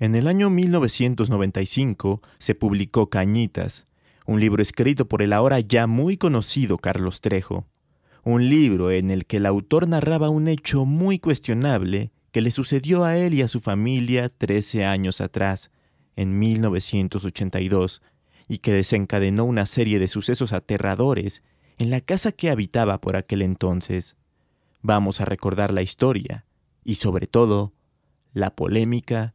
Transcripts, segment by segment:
En el año 1995 se publicó Cañitas, un libro escrito por el ahora ya muy conocido Carlos Trejo, un libro en el que el autor narraba un hecho muy cuestionable que le sucedió a él y a su familia 13 años atrás, en 1982, y que desencadenó una serie de sucesos aterradores en la casa que habitaba por aquel entonces. Vamos a recordar la historia y sobre todo la polémica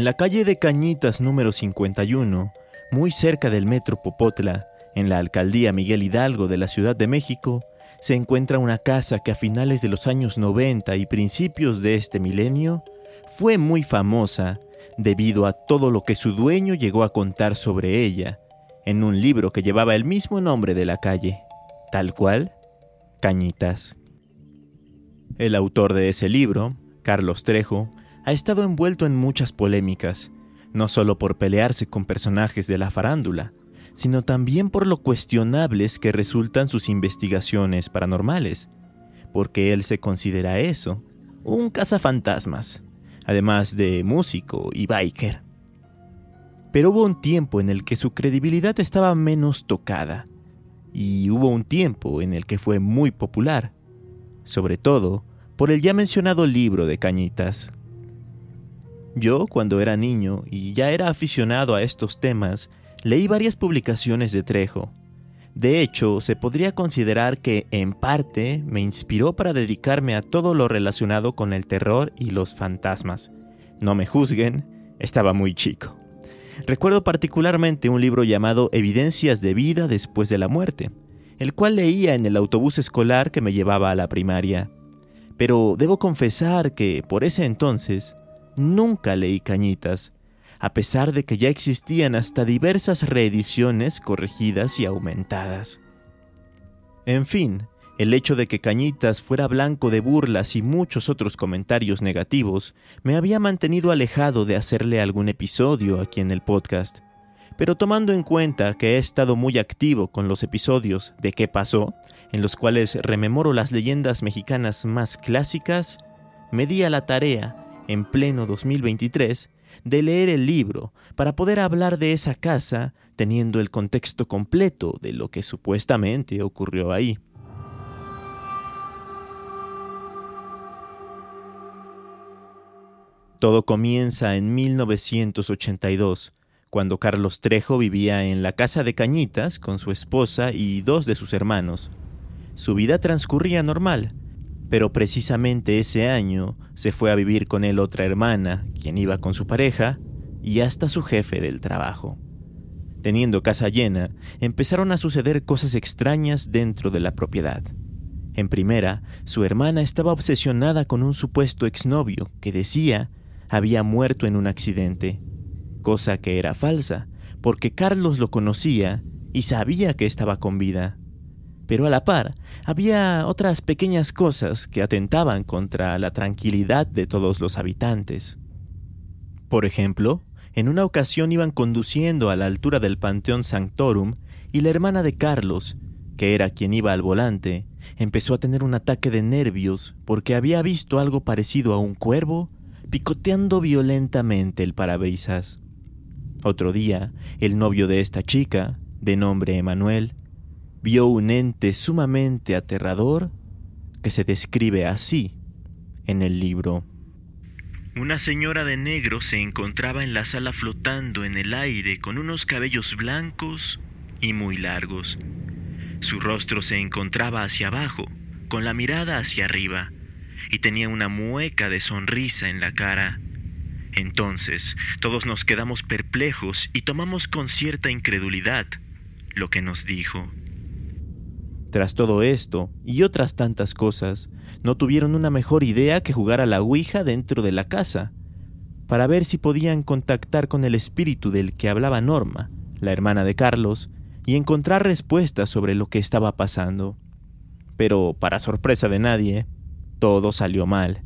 En la calle de Cañitas número 51, muy cerca del metro Popotla, en la alcaldía Miguel Hidalgo de la Ciudad de México, se encuentra una casa que a finales de los años 90 y principios de este milenio fue muy famosa debido a todo lo que su dueño llegó a contar sobre ella en un libro que llevaba el mismo nombre de la calle, tal cual, Cañitas. El autor de ese libro, Carlos Trejo, ha estado envuelto en muchas polémicas, no solo por pelearse con personajes de la farándula, sino también por lo cuestionables que resultan sus investigaciones paranormales, porque él se considera eso, un cazafantasmas, además de músico y biker. Pero hubo un tiempo en el que su credibilidad estaba menos tocada, y hubo un tiempo en el que fue muy popular, sobre todo por el ya mencionado libro de Cañitas. Yo, cuando era niño y ya era aficionado a estos temas, leí varias publicaciones de Trejo. De hecho, se podría considerar que, en parte, me inspiró para dedicarme a todo lo relacionado con el terror y los fantasmas. No me juzguen, estaba muy chico. Recuerdo particularmente un libro llamado Evidencias de vida después de la muerte, el cual leía en el autobús escolar que me llevaba a la primaria. Pero debo confesar que, por ese entonces, nunca leí Cañitas, a pesar de que ya existían hasta diversas reediciones corregidas y aumentadas. En fin, el hecho de que Cañitas fuera blanco de burlas y muchos otros comentarios negativos me había mantenido alejado de hacerle algún episodio aquí en el podcast. Pero tomando en cuenta que he estado muy activo con los episodios de ¿Qué pasó?, en los cuales rememoro las leyendas mexicanas más clásicas, me di a la tarea en pleno 2023, de leer el libro para poder hablar de esa casa teniendo el contexto completo de lo que supuestamente ocurrió ahí. Todo comienza en 1982, cuando Carlos Trejo vivía en la casa de Cañitas con su esposa y dos de sus hermanos. Su vida transcurría normal, pero precisamente ese año se fue a vivir con él otra hermana, quien iba con su pareja, y hasta su jefe del trabajo. Teniendo casa llena, empezaron a suceder cosas extrañas dentro de la propiedad. En primera, su hermana estaba obsesionada con un supuesto exnovio que decía había muerto en un accidente, cosa que era falsa, porque Carlos lo conocía y sabía que estaba con vida pero a la par había otras pequeñas cosas que atentaban contra la tranquilidad de todos los habitantes. Por ejemplo, en una ocasión iban conduciendo a la altura del Panteón Sanctorum y la hermana de Carlos, que era quien iba al volante, empezó a tener un ataque de nervios porque había visto algo parecido a un cuervo picoteando violentamente el parabrisas. Otro día, el novio de esta chica, de nombre Emanuel, vio un ente sumamente aterrador que se describe así en el libro. Una señora de negro se encontraba en la sala flotando en el aire con unos cabellos blancos y muy largos. Su rostro se encontraba hacia abajo, con la mirada hacia arriba, y tenía una mueca de sonrisa en la cara. Entonces, todos nos quedamos perplejos y tomamos con cierta incredulidad lo que nos dijo. Tras todo esto y otras tantas cosas, no tuvieron una mejor idea que jugar a la Ouija dentro de la casa, para ver si podían contactar con el espíritu del que hablaba Norma, la hermana de Carlos, y encontrar respuestas sobre lo que estaba pasando. Pero, para sorpresa de nadie, todo salió mal.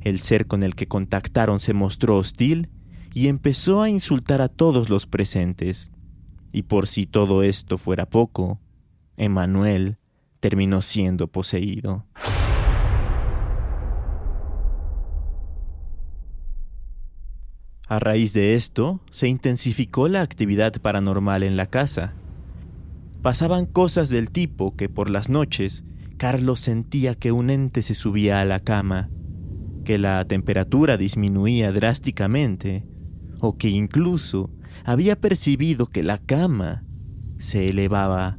El ser con el que contactaron se mostró hostil y empezó a insultar a todos los presentes. Y por si todo esto fuera poco, Emanuel terminó siendo poseído. A raíz de esto, se intensificó la actividad paranormal en la casa. Pasaban cosas del tipo que por las noches Carlos sentía que un ente se subía a la cama, que la temperatura disminuía drásticamente, o que incluso había percibido que la cama se elevaba.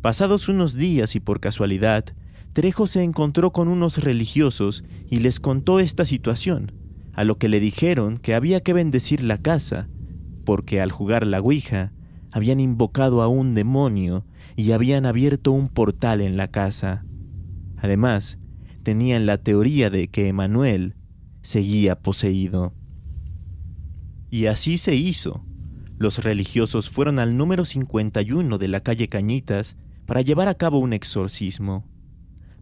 Pasados unos días y por casualidad, Trejo se encontró con unos religiosos y les contó esta situación, a lo que le dijeron que había que bendecir la casa, porque al jugar la Ouija habían invocado a un demonio y habían abierto un portal en la casa. Además, tenían la teoría de que Emanuel seguía poseído. Y así se hizo. Los religiosos fueron al número 51 de la calle Cañitas para llevar a cabo un exorcismo.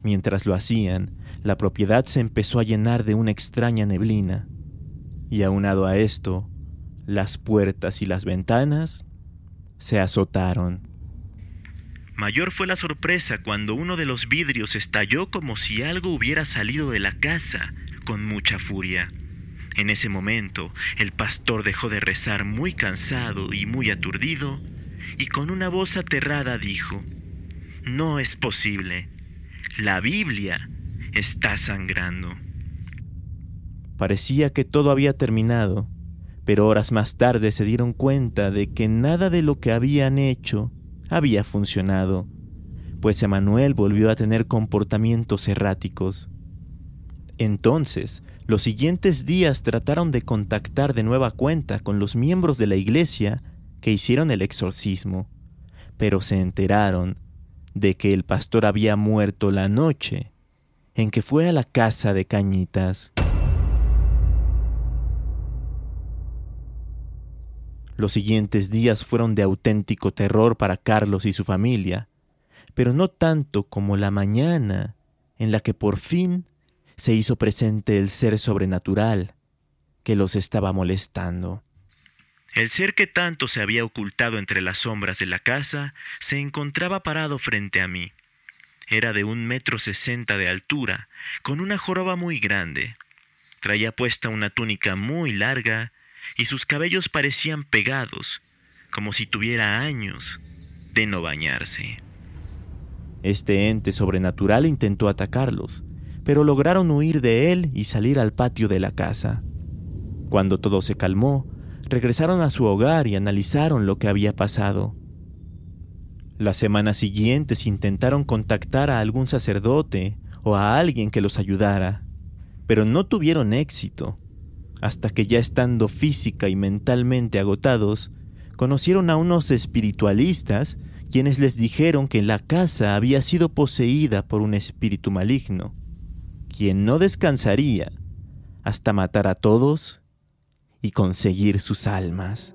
Mientras lo hacían, la propiedad se empezó a llenar de una extraña neblina. Y aunado a esto, las puertas y las ventanas se azotaron. Mayor fue la sorpresa cuando uno de los vidrios estalló como si algo hubiera salido de la casa con mucha furia. En ese momento, el pastor dejó de rezar muy cansado y muy aturdido, y con una voz aterrada dijo, no es posible. La Biblia está sangrando. Parecía que todo había terminado, pero horas más tarde se dieron cuenta de que nada de lo que habían hecho había funcionado, pues Emanuel volvió a tener comportamientos erráticos. Entonces, los siguientes días trataron de contactar de nueva cuenta con los miembros de la iglesia que hicieron el exorcismo, pero se enteraron de que el pastor había muerto la noche en que fue a la casa de Cañitas. Los siguientes días fueron de auténtico terror para Carlos y su familia, pero no tanto como la mañana en la que por fin se hizo presente el ser sobrenatural que los estaba molestando. El ser que tanto se había ocultado entre las sombras de la casa se encontraba parado frente a mí. Era de un metro sesenta de altura, con una joroba muy grande. Traía puesta una túnica muy larga y sus cabellos parecían pegados, como si tuviera años de no bañarse. Este ente sobrenatural intentó atacarlos, pero lograron huir de él y salir al patio de la casa. Cuando todo se calmó, regresaron a su hogar y analizaron lo que había pasado. Las semanas siguientes intentaron contactar a algún sacerdote o a alguien que los ayudara, pero no tuvieron éxito, hasta que ya estando física y mentalmente agotados, conocieron a unos espiritualistas quienes les dijeron que la casa había sido poseída por un espíritu maligno, quien no descansaría hasta matar a todos y conseguir sus almas.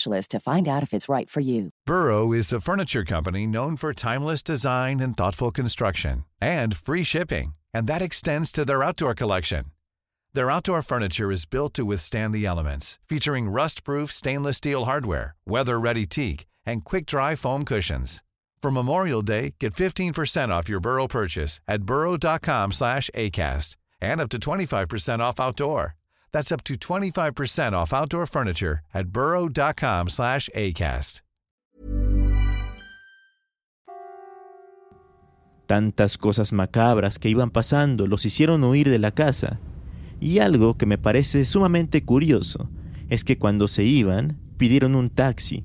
specialist to find out if it's right for you. Burrow is a furniture company known for timeless design and thoughtful construction and free shipping, and that extends to their outdoor collection. Their outdoor furniture is built to withstand the elements, featuring rust-proof stainless steel hardware, weather-ready teak, and quick-dry foam cushions. For Memorial Day, get 15% off your Burrow purchase at burrow.com slash ACAST and up to 25% off outdoor. That's up to 25% off outdoor furniture at burrow.com slash ACAST. Tantas cosas macabras que iban pasando los hicieron huir de la casa. Y algo que me parece sumamente curioso es que cuando se iban, pidieron un taxi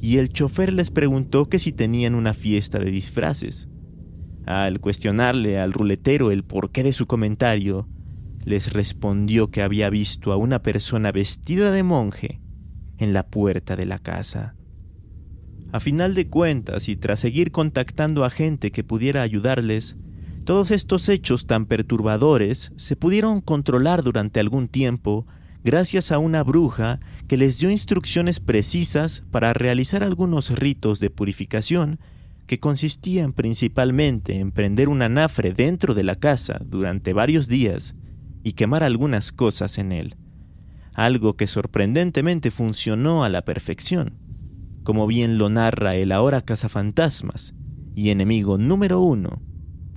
y el chofer les preguntó que si tenían una fiesta de disfraces. Al cuestionarle al ruletero el porqué de su comentario, les respondió que había visto a una persona vestida de monje en la puerta de la casa. A final de cuentas, y tras seguir contactando a gente que pudiera ayudarles, todos estos hechos tan perturbadores se pudieron controlar durante algún tiempo gracias a una bruja que les dio instrucciones precisas para realizar algunos ritos de purificación que consistían principalmente en prender un anafre dentro de la casa durante varios días y quemar algunas cosas en él, algo que sorprendentemente funcionó a la perfección, como bien lo narra el ahora cazafantasmas y enemigo número uno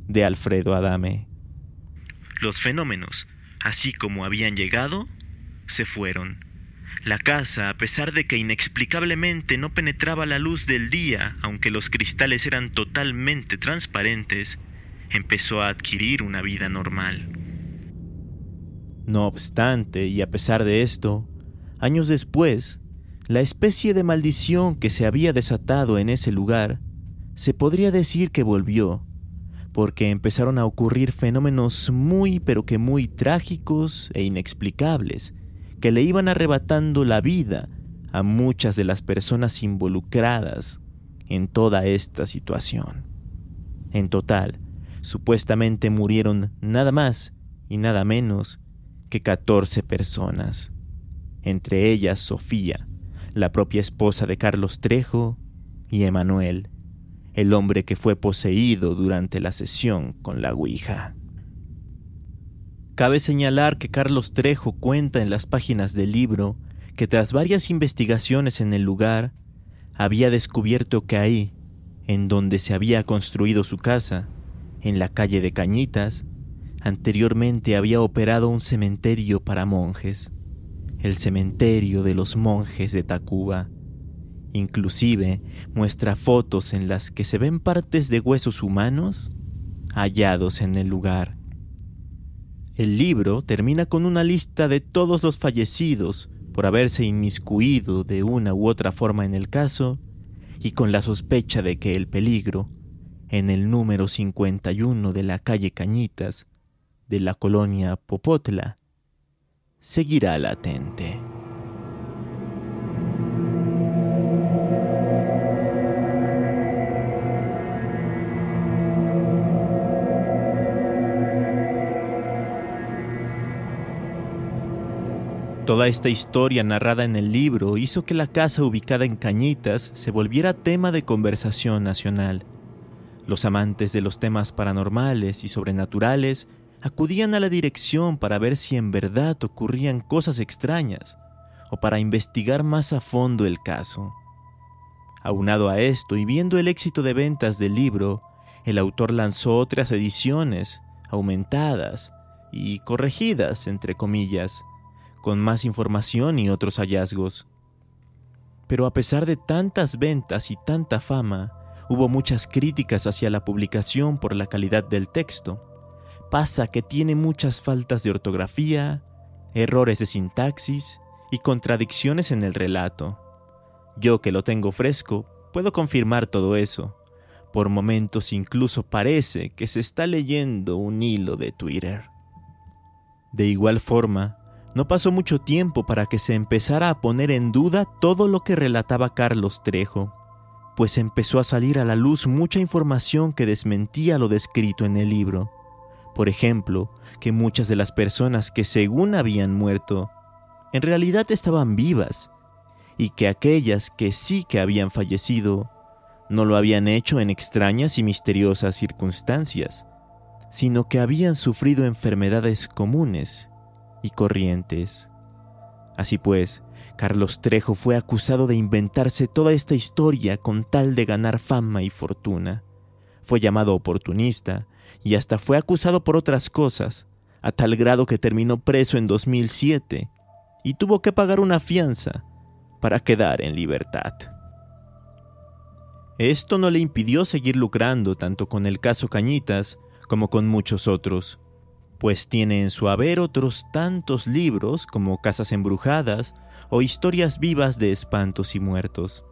de Alfredo Adame. Los fenómenos, así como habían llegado, se fueron. La casa, a pesar de que inexplicablemente no penetraba la luz del día, aunque los cristales eran totalmente transparentes, empezó a adquirir una vida normal. No obstante, y a pesar de esto, años después, la especie de maldición que se había desatado en ese lugar se podría decir que volvió, porque empezaron a ocurrir fenómenos muy pero que muy trágicos e inexplicables que le iban arrebatando la vida a muchas de las personas involucradas en toda esta situación. En total, supuestamente murieron nada más y nada menos que 14 personas, entre ellas Sofía, la propia esposa de Carlos Trejo, y Emanuel, el hombre que fue poseído durante la sesión con la Ouija. Cabe señalar que Carlos Trejo cuenta en las páginas del libro que tras varias investigaciones en el lugar, había descubierto que ahí, en donde se había construido su casa, en la calle de Cañitas, Anteriormente había operado un cementerio para monjes, el cementerio de los monjes de Tacuba. Inclusive muestra fotos en las que se ven partes de huesos humanos hallados en el lugar. El libro termina con una lista de todos los fallecidos por haberse inmiscuido de una u otra forma en el caso y con la sospecha de que el peligro, en el número 51 de la calle Cañitas, de la colonia Popotla seguirá latente. Toda esta historia narrada en el libro hizo que la casa ubicada en Cañitas se volviera tema de conversación nacional. Los amantes de los temas paranormales y sobrenaturales acudían a la dirección para ver si en verdad ocurrían cosas extrañas o para investigar más a fondo el caso. Aunado a esto y viendo el éxito de ventas del libro, el autor lanzó otras ediciones, aumentadas y corregidas, entre comillas, con más información y otros hallazgos. Pero a pesar de tantas ventas y tanta fama, hubo muchas críticas hacia la publicación por la calidad del texto pasa que tiene muchas faltas de ortografía, errores de sintaxis y contradicciones en el relato. Yo que lo tengo fresco, puedo confirmar todo eso. Por momentos incluso parece que se está leyendo un hilo de Twitter. De igual forma, no pasó mucho tiempo para que se empezara a poner en duda todo lo que relataba Carlos Trejo, pues empezó a salir a la luz mucha información que desmentía lo descrito en el libro. Por ejemplo, que muchas de las personas que según habían muerto, en realidad estaban vivas, y que aquellas que sí que habían fallecido, no lo habían hecho en extrañas y misteriosas circunstancias, sino que habían sufrido enfermedades comunes y corrientes. Así pues, Carlos Trejo fue acusado de inventarse toda esta historia con tal de ganar fama y fortuna. Fue llamado oportunista y hasta fue acusado por otras cosas, a tal grado que terminó preso en 2007 y tuvo que pagar una fianza para quedar en libertad. Esto no le impidió seguir lucrando tanto con el caso Cañitas como con muchos otros pues tiene en su haber otros tantos libros como Casas Embrujadas o Historias vivas de espantos y muertos.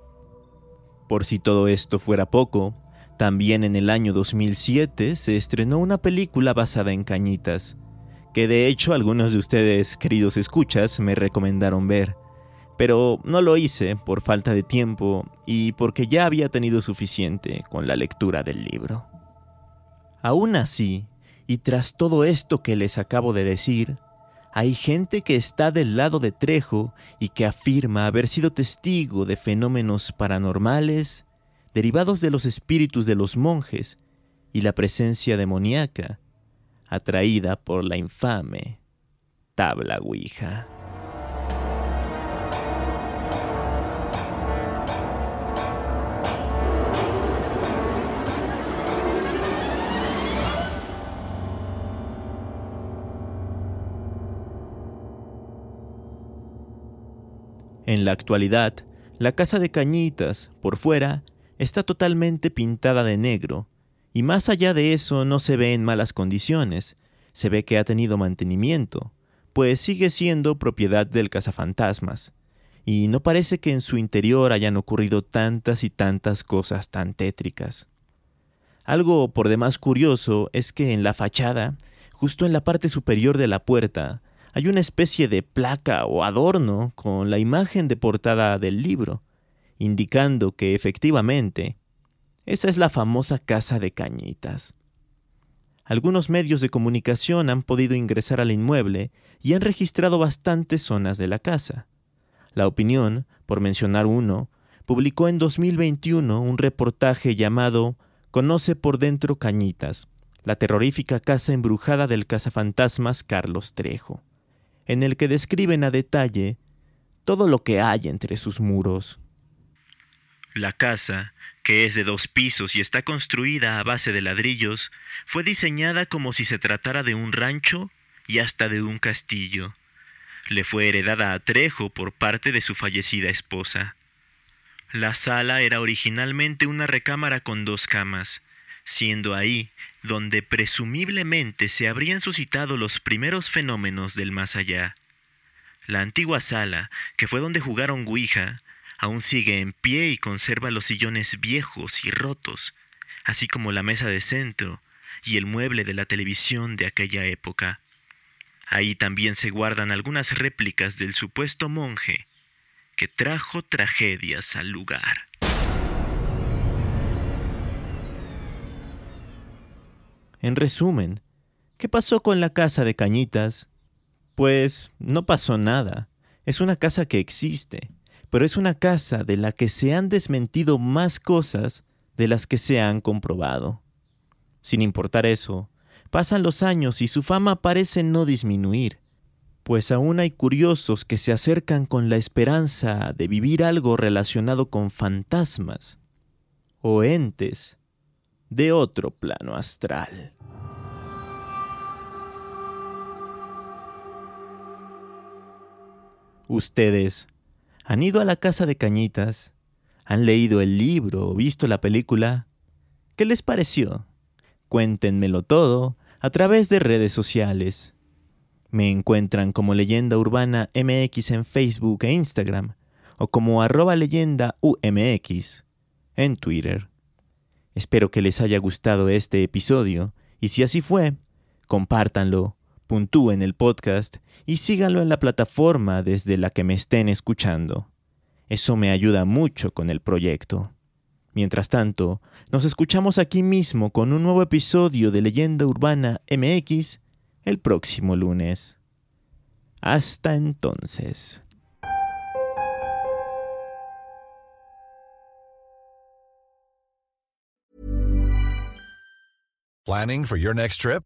Por si todo esto fuera poco, también en el año 2007 se estrenó una película basada en cañitas, que de hecho algunos de ustedes, queridos escuchas, me recomendaron ver, pero no lo hice por falta de tiempo y porque ya había tenido suficiente con la lectura del libro. Aún así, y tras todo esto que les acabo de decir, hay gente que está del lado de Trejo y que afirma haber sido testigo de fenómenos paranormales derivados de los espíritus de los monjes y la presencia demoníaca atraída por la infame tabla Ouija. En la actualidad, la casa de Cañitas, por fuera, está totalmente pintada de negro, y más allá de eso no se ve en malas condiciones, se ve que ha tenido mantenimiento, pues sigue siendo propiedad del cazafantasmas, y no parece que en su interior hayan ocurrido tantas y tantas cosas tan tétricas. Algo por demás curioso es que en la fachada, justo en la parte superior de la puerta, hay una especie de placa o adorno con la imagen de portada del libro, indicando que efectivamente esa es la famosa casa de cañitas. Algunos medios de comunicación han podido ingresar al inmueble y han registrado bastantes zonas de la casa. La opinión, por mencionar uno, publicó en 2021 un reportaje llamado Conoce por dentro Cañitas, la terrorífica casa embrujada del cazafantasmas Carlos Trejo en el que describen a detalle todo lo que hay entre sus muros. La casa, que es de dos pisos y está construida a base de ladrillos, fue diseñada como si se tratara de un rancho y hasta de un castillo. Le fue heredada a Trejo por parte de su fallecida esposa. La sala era originalmente una recámara con dos camas, siendo ahí donde presumiblemente se habrían suscitado los primeros fenómenos del más allá. La antigua sala, que fue donde jugaron Ouija, aún sigue en pie y conserva los sillones viejos y rotos, así como la mesa de centro y el mueble de la televisión de aquella época. Ahí también se guardan algunas réplicas del supuesto monje que trajo tragedias al lugar. En resumen, ¿qué pasó con la casa de Cañitas? Pues no pasó nada. Es una casa que existe, pero es una casa de la que se han desmentido más cosas de las que se han comprobado. Sin importar eso, pasan los años y su fama parece no disminuir, pues aún hay curiosos que se acercan con la esperanza de vivir algo relacionado con fantasmas o entes de otro plano astral. ¿Ustedes han ido a la casa de Cañitas? ¿Han leído el libro o visto la película? ¿Qué les pareció? Cuéntenmelo todo a través de redes sociales. Me encuentran como Leyenda Urbana MX en Facebook e Instagram o como arroba leyenda UMX en Twitter. Espero que les haya gustado este episodio y si así fue, compártanlo, puntúen el podcast y síganlo en la plataforma desde la que me estén escuchando. Eso me ayuda mucho con el proyecto. Mientras tanto, nos escuchamos aquí mismo con un nuevo episodio de Leyenda Urbana MX el próximo lunes. Hasta entonces. Planning for your next trip?